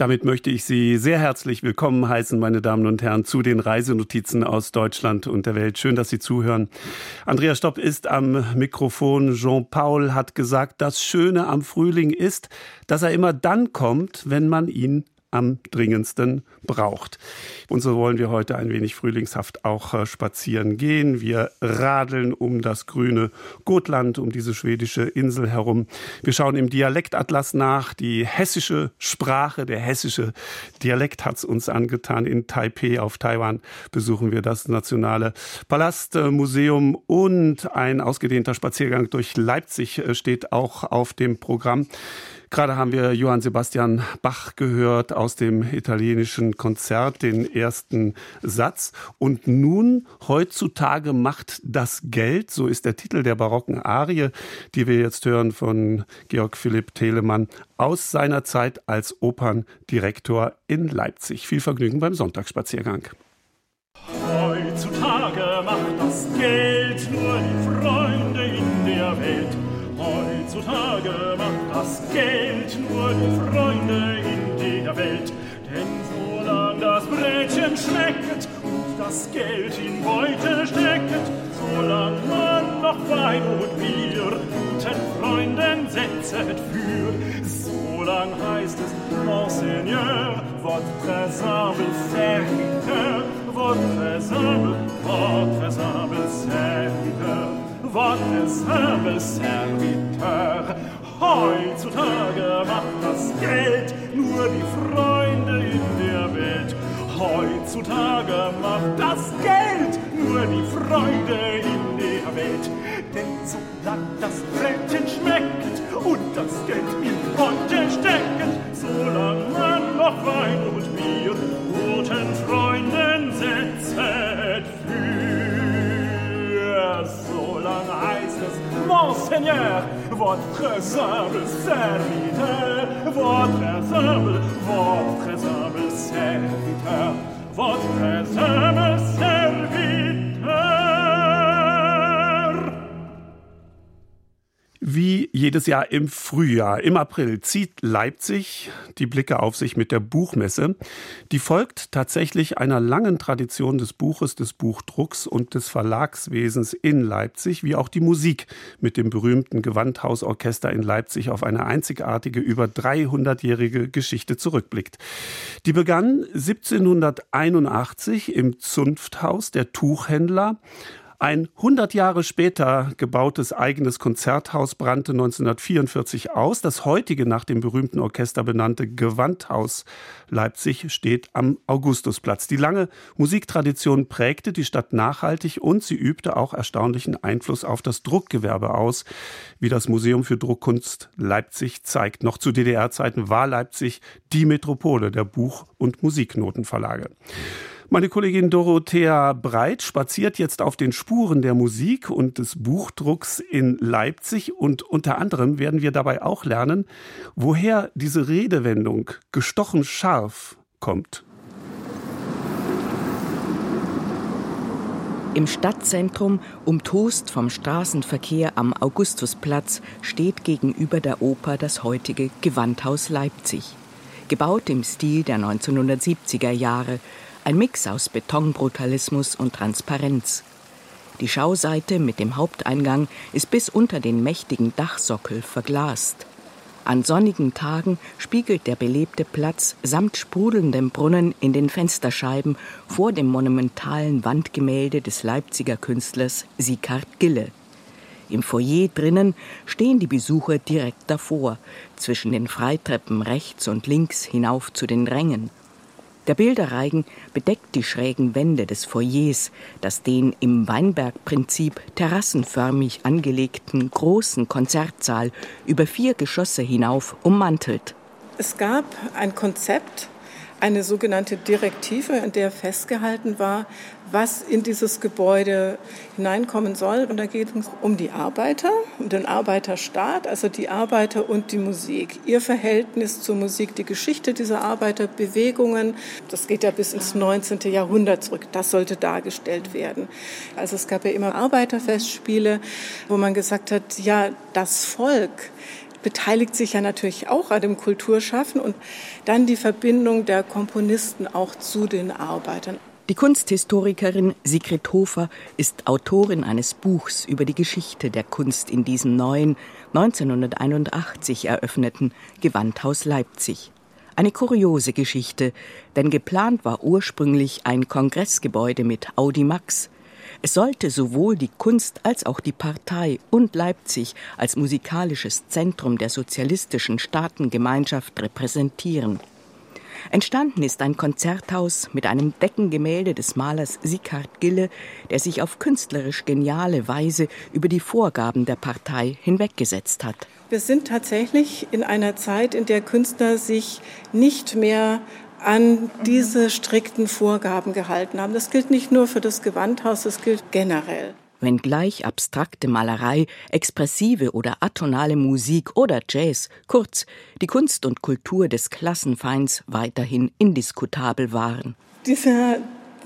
Damit möchte ich Sie sehr herzlich willkommen heißen, meine Damen und Herren, zu den Reisenotizen aus Deutschland und der Welt. Schön, dass Sie zuhören. Andrea Stopp ist am Mikrofon. Jean-Paul hat gesagt, das Schöne am Frühling ist, dass er immer dann kommt, wenn man ihn am dringendsten braucht. Und so wollen wir heute ein wenig frühlingshaft auch äh, spazieren gehen. Wir radeln um das grüne Gotland, um diese schwedische Insel herum. Wir schauen im Dialektatlas nach. Die hessische Sprache, der hessische Dialekt hat es uns angetan. In Taipei auf Taiwan besuchen wir das Nationale Palastmuseum und ein ausgedehnter Spaziergang durch Leipzig äh, steht auch auf dem Programm. Gerade haben wir Johann Sebastian Bach gehört aus dem italienischen Konzert, den ersten Satz. Und nun, heutzutage macht das Geld, so ist der Titel der barocken Arie, die wir jetzt hören von Georg Philipp Telemann aus seiner Zeit als Operndirektor in Leipzig. Viel Vergnügen beim Sonntagsspaziergang. Heutzutage macht das Geld nur die Freunde in der Welt. Heutzutage macht das Geld nur die Freunde in der Welt. Denn solange das Brötchen schmeckt und das Geld in Beute steckt, solange man noch Wein und Bier guten Freunden setzet für, solang heißt es, Monseigneur, votre simple serviteur, votre simple, votre simple serviteur simple Serviteur. Heutzutage macht das Geld nur die Freunde in der Welt. Heutzutage macht das Geld nur die Freunde in der Welt. Denn solange das Brötchen schmeckt und das Geld in Ponte steckt, solange man noch Wein und Bier guten Freunden setzt für. Seigneur, votre simple serviteur, votre simple, votre simple serviteur, votre simple serviteur. Jedes Jahr im Frühjahr, im April, zieht Leipzig die Blicke auf sich mit der Buchmesse. Die folgt tatsächlich einer langen Tradition des Buches, des Buchdrucks und des Verlagswesens in Leipzig, wie auch die Musik mit dem berühmten Gewandhausorchester in Leipzig auf eine einzigartige, über 300-jährige Geschichte zurückblickt. Die begann 1781 im Zunfthaus der Tuchhändler ein 100 Jahre später gebautes eigenes Konzerthaus brannte 1944 aus. Das heutige nach dem berühmten Orchester benannte Gewandhaus Leipzig steht am Augustusplatz. Die lange Musiktradition prägte die Stadt nachhaltig und sie übte auch erstaunlichen Einfluss auf das Druckgewerbe aus, wie das Museum für Druckkunst Leipzig zeigt. Noch zu DDR-Zeiten war Leipzig die Metropole der Buch- und Musiknotenverlage. Meine Kollegin Dorothea Breit spaziert jetzt auf den Spuren der Musik und des Buchdrucks in Leipzig und unter anderem werden wir dabei auch lernen, woher diese Redewendung gestochen scharf kommt. Im Stadtzentrum, umtost vom Straßenverkehr am Augustusplatz, steht gegenüber der Oper das heutige Gewandhaus Leipzig. Gebaut im Stil der 1970er Jahre, ein Mix aus Betonbrutalismus und Transparenz. Die Schauseite mit dem Haupteingang ist bis unter den mächtigen Dachsockel verglast. An sonnigen Tagen spiegelt der belebte Platz samt sprudelndem Brunnen in den Fensterscheiben vor dem monumentalen Wandgemälde des Leipziger Künstlers Sieghard Gille. Im Foyer drinnen stehen die Besucher direkt davor, zwischen den Freitreppen rechts und links hinauf zu den Rängen. Der Bilderreigen bedeckt die schrägen Wände des Foyers, das den im Weinbergprinzip terrassenförmig angelegten großen Konzertsaal über vier Geschosse hinauf ummantelt. Es gab ein Konzept, eine sogenannte Direktive, in der festgehalten war, was in dieses Gebäude hineinkommen soll. Und da geht es um die Arbeiter, um den Arbeiterstaat, also die Arbeiter und die Musik. Ihr Verhältnis zur Musik, die Geschichte dieser Arbeiterbewegungen, das geht ja bis ins 19. Jahrhundert zurück. Das sollte dargestellt werden. Also es gab ja immer Arbeiterfestspiele, wo man gesagt hat, ja, das Volk, beteiligt sich ja natürlich auch an dem Kulturschaffen und dann die Verbindung der Komponisten auch zu den Arbeitern. Die Kunsthistorikerin Sigrid Hofer ist Autorin eines Buchs über die Geschichte der Kunst in diesem neuen, 1981 eröffneten Gewandhaus Leipzig. Eine kuriose Geschichte, denn geplant war ursprünglich ein Kongressgebäude mit Audimax. Es sollte sowohl die Kunst als auch die Partei und Leipzig als musikalisches Zentrum der sozialistischen Staatengemeinschaft repräsentieren. Entstanden ist ein Konzerthaus mit einem Deckengemälde des Malers Sieghard Gille, der sich auf künstlerisch geniale Weise über die Vorgaben der Partei hinweggesetzt hat. Wir sind tatsächlich in einer Zeit, in der Künstler sich nicht mehr an diese strikten Vorgaben gehalten haben. Das gilt nicht nur für das Gewandhaus, das gilt generell wenngleich abstrakte Malerei, expressive oder atonale Musik oder Jazz, kurz die Kunst und Kultur des Klassenfeinds weiterhin indiskutabel waren. Dieser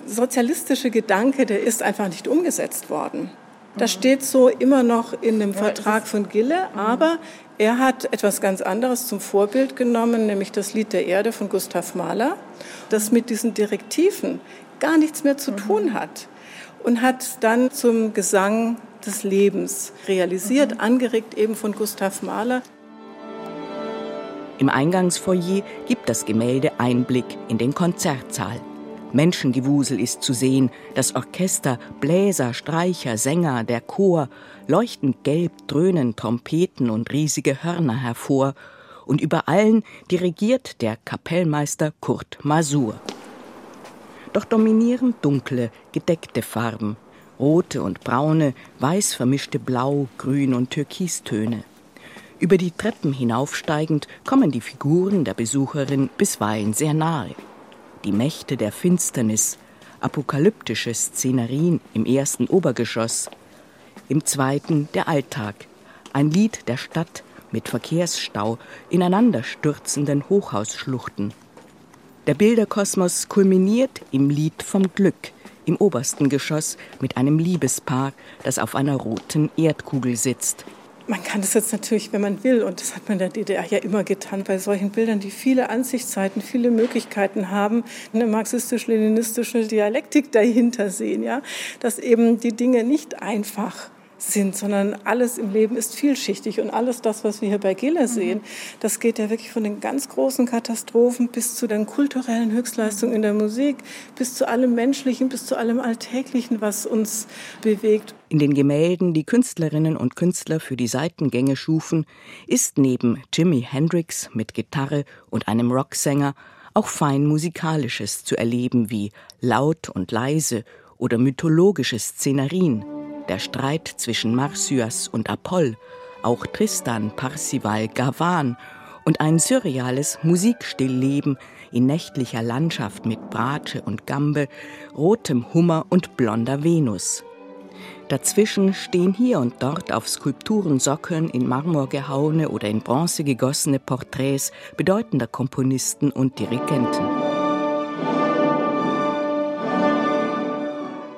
sozialistische Gedanke, der ist einfach nicht umgesetzt worden. Das steht so immer noch in dem Vertrag von Gille, aber er hat etwas ganz anderes zum Vorbild genommen, nämlich das Lied der Erde von Gustav Mahler, das mit diesen Direktiven gar nichts mehr zu tun hat und hat dann zum Gesang des Lebens realisiert, mhm. angeregt eben von Gustav Mahler. Im Eingangsfoyer gibt das Gemälde Einblick in den Konzertsaal. Menschengewusel ist zu sehen, das Orchester, Bläser, Streicher, Sänger, der Chor, leuchtend gelb dröhnen Trompeten und riesige Hörner hervor, und über allen dirigiert der Kapellmeister Kurt Masur. Doch dominieren dunkle, gedeckte Farben, rote und braune, weiß vermischte Blau, Grün und Türkistöne. Über die Treppen hinaufsteigend kommen die Figuren der Besucherin bisweilen sehr nahe. Die Mächte der Finsternis, apokalyptische Szenerien im ersten Obergeschoss, im zweiten der Alltag, ein Lied der Stadt mit Verkehrsstau, ineinanderstürzenden Hochhausschluchten. Der Bilderkosmos kulminiert im Lied vom Glück im obersten Geschoss mit einem Liebespaar, das auf einer roten Erdkugel sitzt. Man kann das jetzt natürlich, wenn man will, und das hat man in der DDR ja immer getan, bei solchen Bildern, die viele Ansichtszeiten, viele Möglichkeiten haben, eine marxistisch-leninistische Dialektik dahinter sehen, ja, dass eben die Dinge nicht einfach sind, sondern alles im Leben ist vielschichtig und alles das, was wir hier bei Gela mhm. sehen, das geht ja wirklich von den ganz großen Katastrophen bis zu den kulturellen Höchstleistungen in der Musik, bis zu allem Menschlichen, bis zu allem Alltäglichen, was uns bewegt. In den Gemälden, die Künstlerinnen und Künstler für die Seitengänge schufen, ist neben Jimi Hendrix mit Gitarre und einem Rocksänger auch fein musikalisches zu erleben wie laut und leise oder mythologische Szenerien der Streit zwischen Marsyas und Apoll, auch Tristan, Parsival, Gavan und ein surreales Musikstillleben in nächtlicher Landschaft mit Bratsche und Gambe, rotem Hummer und blonder Venus. Dazwischen stehen hier und dort auf Skulpturensockeln in Marmor gehauene oder in Bronze gegossene Porträts bedeutender Komponisten und Dirigenten.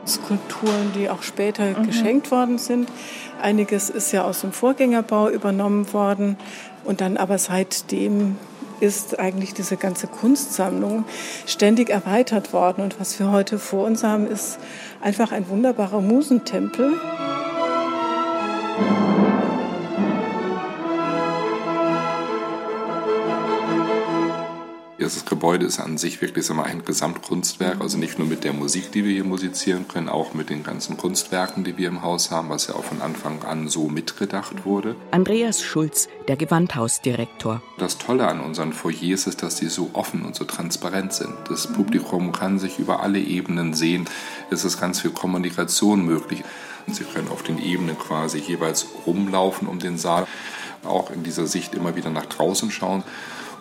Skulpturen, die auch später mhm. geschenkt worden sind. Einiges ist ja aus dem Vorgängerbau übernommen worden und dann aber seitdem ist eigentlich diese ganze Kunstsammlung ständig erweitert worden. Und was wir heute vor uns haben, ist einfach ein wunderbarer Musentempel. Das Gebäude ist an sich wirklich mal ein Gesamtkunstwerk, also nicht nur mit der Musik, die wir hier musizieren können, auch mit den ganzen Kunstwerken, die wir im Haus haben, was ja auch von Anfang an so mitgedacht wurde. Andreas Schulz, der Gewandhausdirektor. Das Tolle an unseren Foyers ist, dass die so offen und so transparent sind. Das Publikum kann sich über alle Ebenen sehen. Es ist ganz viel Kommunikation möglich. Sie können auf den Ebenen quasi jeweils rumlaufen um den Saal, auch in dieser Sicht immer wieder nach draußen schauen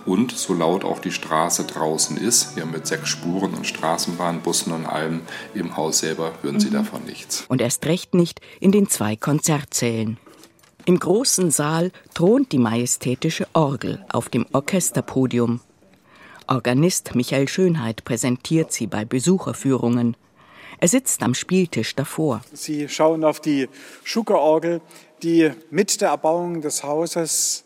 und so laut auch die Straße draußen ist, ja mit sechs Spuren und Straßenbahn, Bussen und allem im Haus selber hören Sie mhm. davon nichts. Und erst recht nicht in den zwei Konzertsälen. Im großen Saal thront die majestätische Orgel auf dem Orchesterpodium. Organist Michael Schönheit präsentiert sie bei Besucherführungen. Er sitzt am Spieltisch davor. Sie schauen auf die Schuckerorgel, die mit der Erbauung des Hauses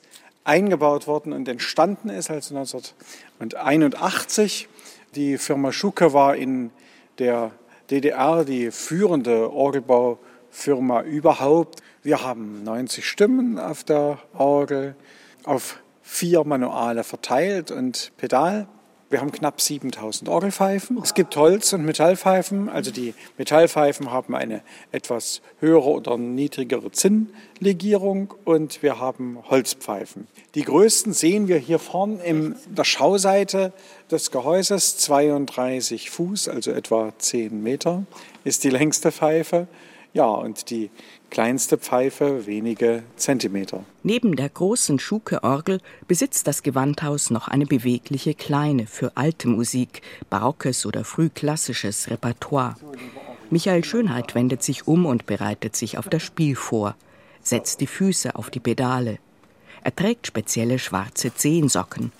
eingebaut worden und entstanden ist, also 1981. Die Firma Schuke war in der DDR die führende Orgelbaufirma überhaupt. Wir haben 90 Stimmen auf der Orgel, auf vier Manuale verteilt und Pedal. Wir haben knapp 7000 Orgelpfeifen. Es gibt Holz- und Metallpfeifen. Also die Metallpfeifen haben eine etwas höhere oder niedrigere Zinnlegierung und wir haben Holzpfeifen. Die größten sehen wir hier vorne in der Schauseite des Gehäuses. 32 Fuß, also etwa 10 Meter, ist die längste Pfeife. Ja, und die kleinste Pfeife wenige Zentimeter. Neben der großen Schuke-Orgel besitzt das Gewandhaus noch eine bewegliche kleine für alte Musik, barockes oder frühklassisches Repertoire. Michael Schönheit wendet sich um und bereitet sich auf das Spiel vor, setzt die Füße auf die Pedale. Er trägt spezielle schwarze Zehensocken.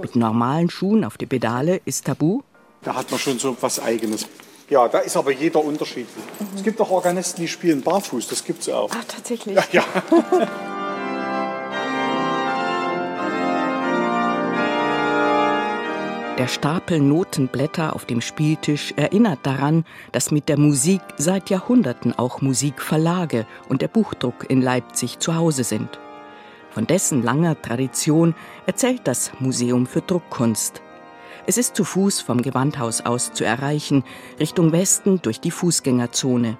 Mit normalen Schuhen auf die Pedale ist tabu. Da hat man schon so was Eigenes. Ja, da ist aber jeder unterschiedlich. Mhm. Es gibt auch Organisten, die spielen barfuß, das gibt es auch. Ach, tatsächlich? Ja, ja. Der Stapel Notenblätter auf dem Spieltisch erinnert daran, dass mit der Musik seit Jahrhunderten auch Musikverlage und der Buchdruck in Leipzig zu Hause sind. Von dessen langer Tradition erzählt das Museum für Druckkunst. Es ist zu Fuß vom Gewandhaus aus zu erreichen, Richtung Westen durch die Fußgängerzone.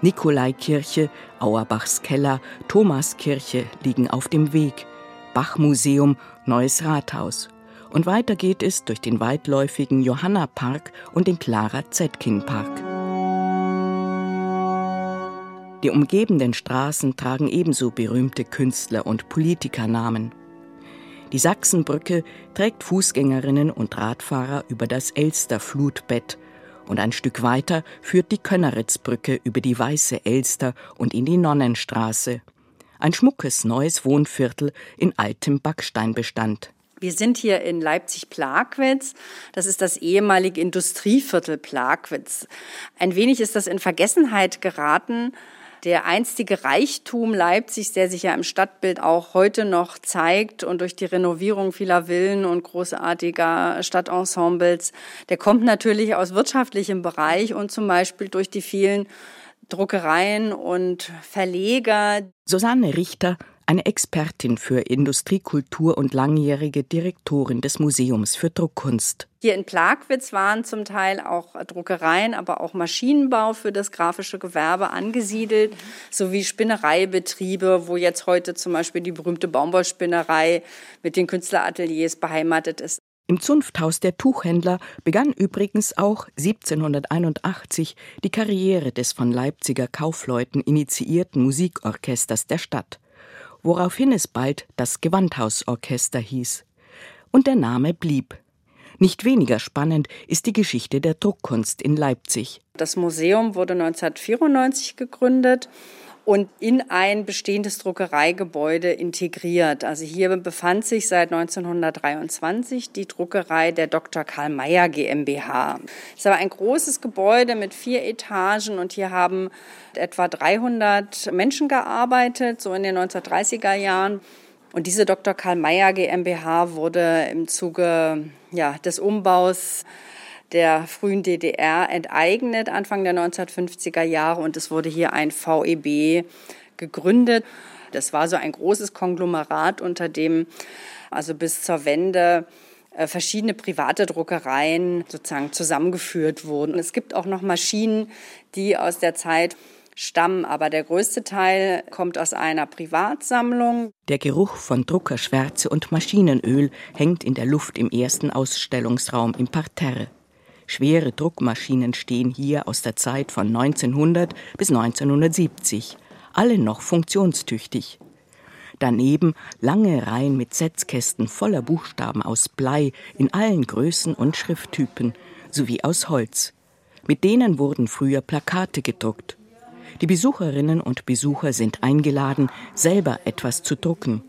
Nikolaikirche, Auerbachs Keller, Thomaskirche liegen auf dem Weg. Bachmuseum, Neues Rathaus. Und weiter geht es durch den weitläufigen Johanna-Park und den Clara Zetkin-Park. Die umgebenden Straßen tragen ebenso berühmte Künstler- und Politikernamen. Die Sachsenbrücke trägt Fußgängerinnen und Radfahrer über das Elster-Flutbett und ein Stück weiter führt die Könneritzbrücke über die Weiße Elster und in die Nonnenstraße. Ein schmuckes neues Wohnviertel in altem Backsteinbestand. Wir sind hier in Leipzig-Plagwitz. Das ist das ehemalige Industrieviertel Plagwitz. Ein wenig ist das in Vergessenheit geraten der einstige Reichtum Leipzigs, der sich ja im Stadtbild auch heute noch zeigt und durch die Renovierung vieler Villen und großartiger Stadtensembles, der kommt natürlich aus wirtschaftlichem Bereich und zum Beispiel durch die vielen Druckereien und Verleger. Susanne Richter eine Expertin für Industriekultur und langjährige Direktorin des Museums für Druckkunst. Hier in Plagwitz waren zum Teil auch Druckereien, aber auch Maschinenbau für das grafische Gewerbe angesiedelt, sowie Spinnereibetriebe, wo jetzt heute zum Beispiel die berühmte Baumwollspinnerei mit den Künstlerateliers beheimatet ist. Im Zunfthaus der Tuchhändler begann übrigens auch 1781 die Karriere des von Leipziger Kaufleuten initiierten Musikorchesters der Stadt woraufhin es bald das Gewandhausorchester hieß. Und der Name blieb. Nicht weniger spannend ist die Geschichte der Druckkunst in Leipzig. Das Museum wurde 1994 gegründet und in ein bestehendes Druckereigebäude integriert. Also hier befand sich seit 1923 die Druckerei der Dr. Karl Mayer GmbH. Es war ein großes Gebäude mit vier Etagen und hier haben etwa 300 Menschen gearbeitet, so in den 1930er Jahren. Und diese Dr. Karl Mayer GmbH wurde im Zuge ja, des Umbaus der frühen DDR enteignet, Anfang der 1950er Jahre. Und es wurde hier ein VEB gegründet. Das war so ein großes Konglomerat, unter dem also bis zur Wende äh, verschiedene private Druckereien sozusagen zusammengeführt wurden. Es gibt auch noch Maschinen, die aus der Zeit stammen, aber der größte Teil kommt aus einer Privatsammlung. Der Geruch von Druckerschwärze und Maschinenöl hängt in der Luft im ersten Ausstellungsraum im Parterre. Schwere Druckmaschinen stehen hier aus der Zeit von 1900 bis 1970, alle noch funktionstüchtig. Daneben lange Reihen mit Setzkästen voller Buchstaben aus Blei in allen Größen und Schrifttypen sowie aus Holz. Mit denen wurden früher Plakate gedruckt. Die Besucherinnen und Besucher sind eingeladen, selber etwas zu drucken.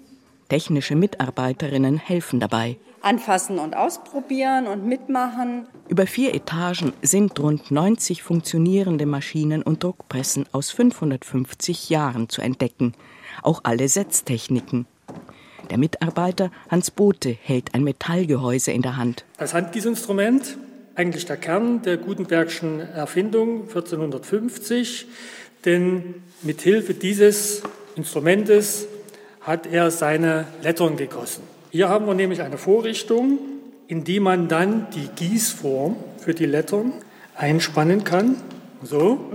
Technische Mitarbeiterinnen helfen dabei anfassen und ausprobieren und mitmachen. Über vier Etagen sind rund 90 funktionierende Maschinen und Druckpressen aus 550 Jahren zu entdecken, auch alle Setztechniken. Der Mitarbeiter Hans Bote hält ein Metallgehäuse in der Hand. Das Handgießinstrument, eigentlich der Kern der Gutenbergschen Erfindung 1450, denn mit Hilfe dieses Instrumentes hat er seine Lettern gegossen. Hier haben wir nämlich eine Vorrichtung, in die man dann die Gießform für die Lettern einspannen kann. So,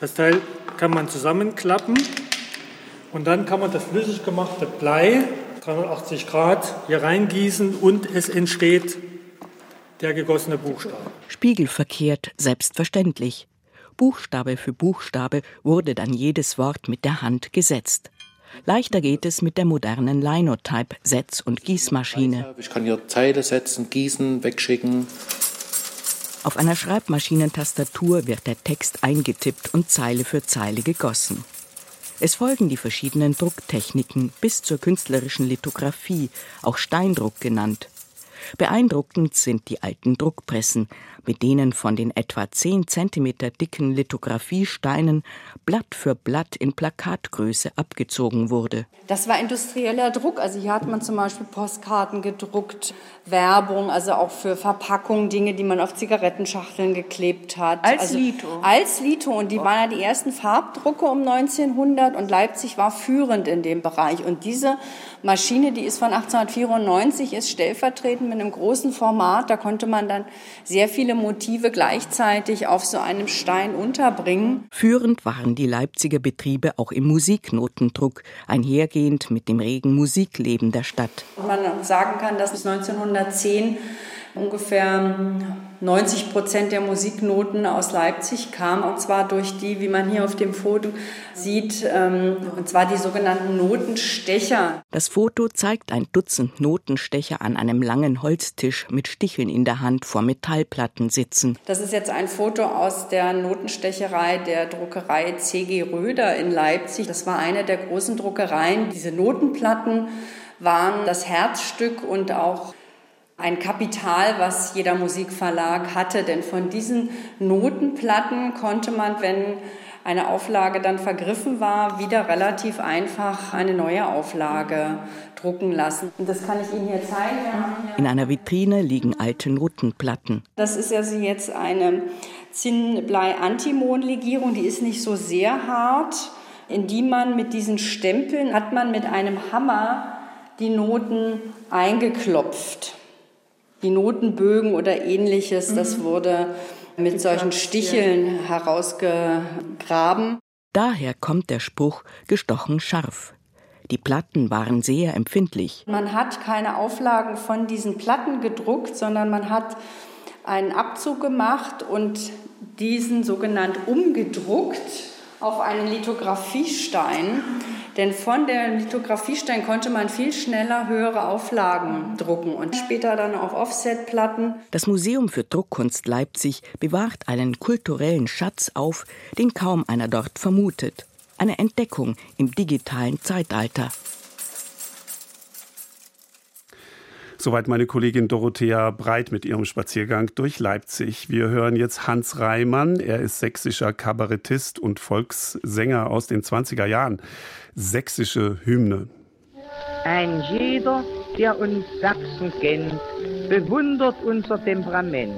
das Teil kann man zusammenklappen und dann kann man das flüssig gemachte Blei 380 Grad hier reingießen und es entsteht der gegossene Buchstabe. Spiegelverkehrt, selbstverständlich. Buchstabe für Buchstabe wurde dann jedes Wort mit der Hand gesetzt. Leichter geht es mit der modernen Linotype Setz- und Gießmaschine. Ich kann hier Zeile setzen, gießen, wegschicken. Auf einer Schreibmaschinentastatur wird der Text eingetippt und Zeile für Zeile gegossen. Es folgen die verschiedenen Drucktechniken bis zur künstlerischen Lithografie, auch Steindruck genannt. Beeindruckend sind die alten Druckpressen, mit denen von den etwa 10 cm dicken Lithografiesteinen Blatt für Blatt in Plakatgröße abgezogen wurde. Das war industrieller Druck. Also hier hat man zum Beispiel Postkarten gedruckt, Werbung, also auch für Verpackungen, Dinge, die man auf Zigarettenschachteln geklebt hat. Als also, Lito? Als Lito. Und die waren ja die ersten Farbdrucke um 1900 und Leipzig war führend in dem Bereich. Und diese Maschine, die ist von 1894, ist stellvertretend mit einem großen Format. Da konnte man dann sehr viele Motive gleichzeitig auf so einem Stein unterbringen. Führend waren die Leipziger Betriebe auch im Musiknotendruck, einhergehend mit dem regen Musikleben der Stadt. Und man sagen kann, dass bis 1910 ungefähr 90 Prozent der Musiknoten aus Leipzig kamen, und zwar durch die, wie man hier auf dem Foto sieht, ähm, und zwar die sogenannten Notenstecher. Das Foto zeigt ein Dutzend Notenstecher an einem langen Holztisch mit Sticheln in der Hand vor Metallplatten sitzen. Das ist jetzt ein Foto aus der Notenstecherei der Druckerei C.G. Röder in Leipzig. Das war eine der großen Druckereien. Diese Notenplatten waren das Herzstück und auch ein Kapital, was jeder Musikverlag hatte. Denn von diesen Notenplatten konnte man, wenn eine Auflage dann vergriffen war, wieder relativ einfach eine neue Auflage drucken lassen. Und das kann ich Ihnen hier zeigen. In einer Vitrine liegen alte Notenplatten. Das ist also jetzt eine Zinnblei-Antimon-Legierung, die ist nicht so sehr hart, in die man mit diesen Stempeln hat man mit einem Hammer die Noten eingeklopft die Notenbögen oder ähnliches, mhm. das wurde mit solchen Sticheln herausgegraben. Daher kommt der Spruch gestochen scharf. Die Platten waren sehr empfindlich. Man hat keine Auflagen von diesen Platten gedruckt, sondern man hat einen Abzug gemacht und diesen sogenannt umgedruckt auf einen Lithografiestein. Denn von der Lithografiestein konnte man viel schneller höhere Auflagen drucken und später dann auf Offsetplatten. Das Museum für Druckkunst Leipzig bewahrt einen kulturellen Schatz auf, den kaum einer dort vermutet. Eine Entdeckung im digitalen Zeitalter. Soweit meine Kollegin Dorothea Breit mit ihrem Spaziergang durch Leipzig. Wir hören jetzt Hans Reimann. Er ist sächsischer Kabarettist und Volkssänger aus den 20er Jahren. Sächsische Hymne. Ein jeder, der uns Sachsen kennt, bewundert unser Temperament.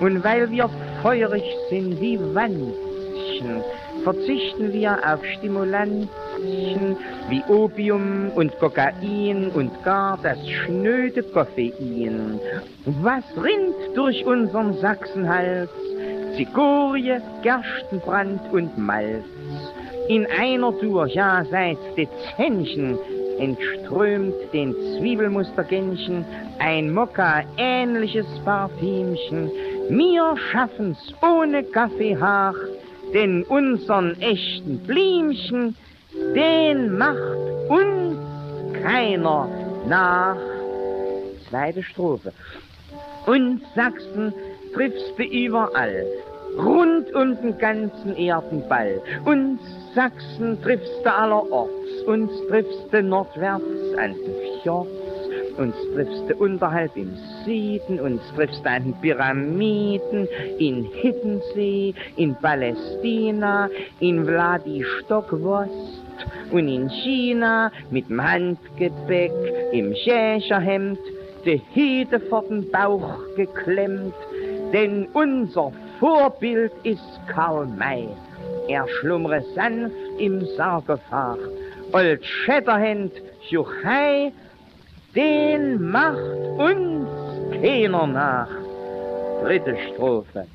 Und weil wir feurig sind wie Wandchen, verzichten wir auf Stimulantien wie Opium und Kokain und gar das schnöde Koffein. Was rinnt durch unseren Sachsenhals? Zikorie, Gerstenbrand und Malz. In einer Tour, ja seit Dezennchen, entströmt den Zwiebelmustergännchen ein Mokka-ähnliches Parfümchen. Wir schaffen's ohne Kaffeehach, denn unseren echten Blimchen den macht uns keiner nach. Zweite Strophe. Und Sachsen triffst du überall, rund um den ganzen Erdenball. Und Sachsen triffst du allerorts, uns triffst du nordwärts an den Fjords, uns triffst du unterhalb im Süden, uns triffst du an den Pyramiden, in Hiddensee, in Palästina, in Vladivostok und in China mit'm Handgepäck im Schächerhemd die Hede vor den Bauch geklemmt, denn unser Vorbild ist Karl May. Er schlummre sanft im Sarkophag. Old Shatterhand, Juchai, den macht uns keiner nach. Dritte Strophe.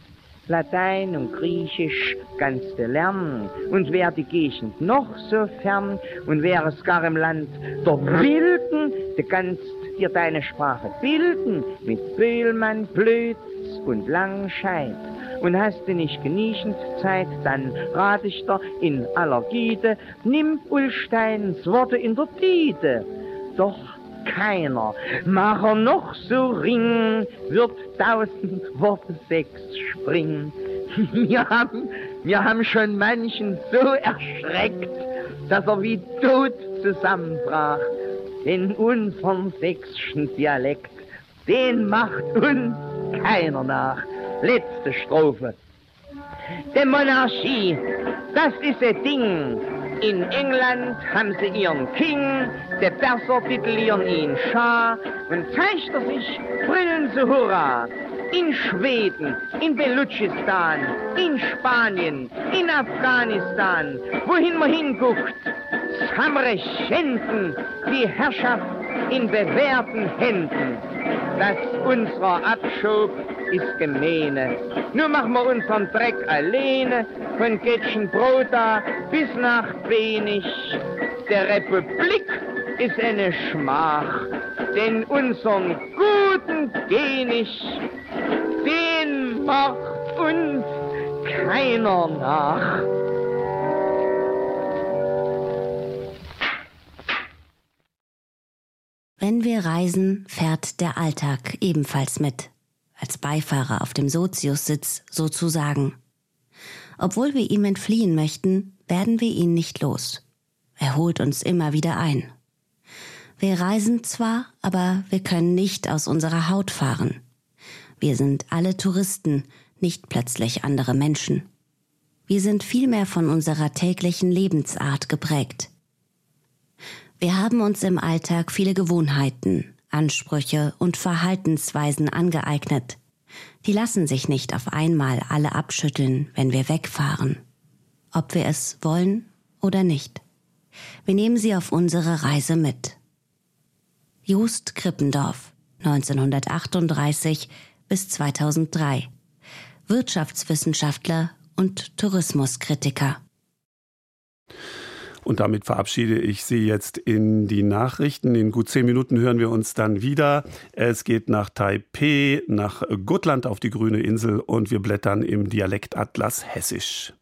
Latein und Griechisch kannst du lernen. Und wär die Gegend noch so fern und wär es gar im Land der Wilden, du kannst dir deine Sprache bilden mit Böhlmann, Blöds und Langscheid. Und hast du nicht genieschend Zeit, dann rat ich dir in aller Giede, nimm Ulsteins Worte in der Tide. Doch keiner, mach er noch so ring, wird tausend Worte sechs springen. Wir haben, wir haben schon manchen so erschreckt, dass er wie tot zusammenbrach. Denn unseren sächsischen Dialekt, den macht uns keiner nach. Letzte Strophe. Die Monarchie, das ist ein Ding. In England haben sie ihren King, der Perser titulieren ihn Schah und zeigt er sich, brüllen sie Hurra. In Schweden, in Belutschistan, in Spanien, in Afghanistan, wohin man hinguckt, haben Regenten die Herrschaft in bewährten Händen. Das unserer Abschub ist gemeine. Nur machen wir unseren Dreck alleine, von Getschenbroda bis nach Benich. Der Republik ist eine Schmach, denn unseren guten Genich, den macht uns keiner nach. Wenn wir reisen, fährt der Alltag ebenfalls mit, als Beifahrer auf dem Soziussitz sozusagen. Obwohl wir ihm entfliehen möchten, werden wir ihn nicht los. Er holt uns immer wieder ein. Wir reisen zwar, aber wir können nicht aus unserer Haut fahren. Wir sind alle Touristen, nicht plötzlich andere Menschen. Wir sind vielmehr von unserer täglichen Lebensart geprägt. Wir haben uns im Alltag viele Gewohnheiten, Ansprüche und Verhaltensweisen angeeignet. Die lassen sich nicht auf einmal alle abschütteln, wenn wir wegfahren. Ob wir es wollen oder nicht. Wir nehmen sie auf unsere Reise mit. Just Krippendorf, 1938 bis 2003. Wirtschaftswissenschaftler und Tourismuskritiker. Und damit verabschiede ich Sie jetzt in die Nachrichten. In gut zehn Minuten hören wir uns dann wieder. Es geht nach Taipeh, nach Gotland auf die grüne Insel und wir blättern im Dialektatlas Hessisch.